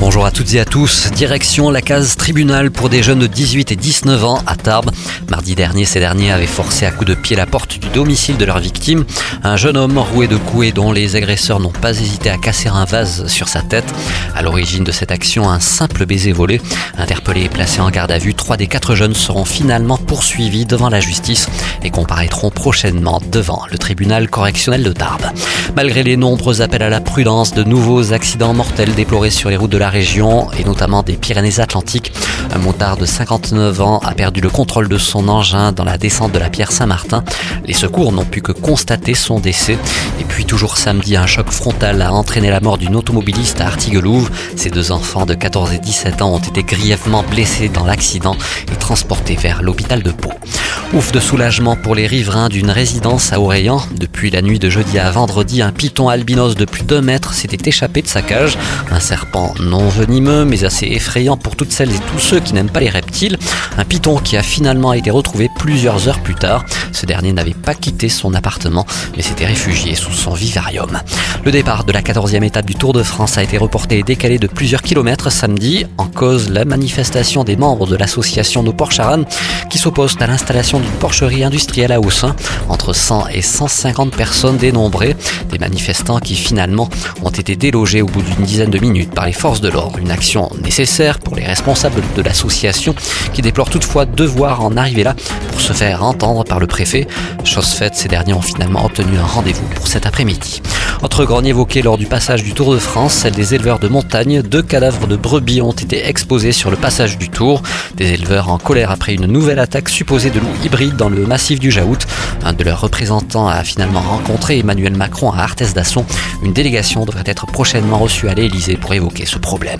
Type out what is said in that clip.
Bonjour à toutes et à tous. Direction la case tribunal pour des jeunes de 18 et 19 ans à Tarbes. Mardi dernier, ces derniers avaient forcé à coups de pied la porte du domicile de leur victime. Un jeune homme roué de coups et dont les agresseurs n'ont pas hésité à casser un vase sur sa tête. À l'origine de cette action, un simple baiser volé. Interpellés et placés en garde à vue, trois des quatre jeunes seront finalement poursuivis devant la justice et comparaîtront prochainement devant le tribunal correctionnel de Tarbes. Malgré les nombreux appels à la prudence, de nouveaux accidents mortels déplorés sur les routes de la région et notamment des Pyrénées-Atlantiques. Un motard de 59 ans a perdu le contrôle de son engin dans la descente de la pierre Saint-Martin. Les secours n'ont pu que constater son décès. Et puis toujours samedi, un choc frontal a entraîné la mort d'une automobiliste à Artiguelouve. Ses deux enfants de 14 et 17 ans ont été grièvement blessés dans l'accident et transportés vers l'hôpital de Pau. Ouf de soulagement pour les riverains d'une résidence à Orléans. Depuis la nuit de jeudi à vendredi, un python albinos de plus d'un mètre s'était échappé de sa cage. Un serpent non venimeux, mais assez effrayant pour toutes celles et tous ceux qui n'aiment pas les reptiles. Un python qui a finalement été retrouvé plusieurs heures plus tard. Ce dernier n'avait pas quitté son appartement, mais s'était réfugié sous son vivarium. Le départ de la 14e étape du Tour de France a été reporté et décalé de plusieurs kilomètres samedi, en cause la manifestation des membres de l'association Nos Porches qui s'opposent à l'installation d'une porcherie industrielle à Haussin. Entre 100 et 150 personnes dénombrées, des manifestants qui finalement ont été délogés au bout d'une dizaine de minutes par les forces de l'ordre. Une action nécessaire pour les responsables de l'association qui déplorent toutefois devoir en arriver là pour se faire entendre par le préfet. Chose faite, ces derniers ont finalement obtenu un rendez-vous pour cet après-midi. Autre grogne évoqué lors du passage du Tour de France, celle des éleveurs de montagne. Deux cadavres de brebis ont été exposés sur le passage du Tour. Des éleveurs en colère après une nouvelle attaque supposée de loups hybrides dans le massif du Jaout. Un de leurs représentants a finalement rencontré Emmanuel Macron à Arthès d'Asson. Une délégation devrait être prochainement reçue à l'Elysée pour évoquer ce problème.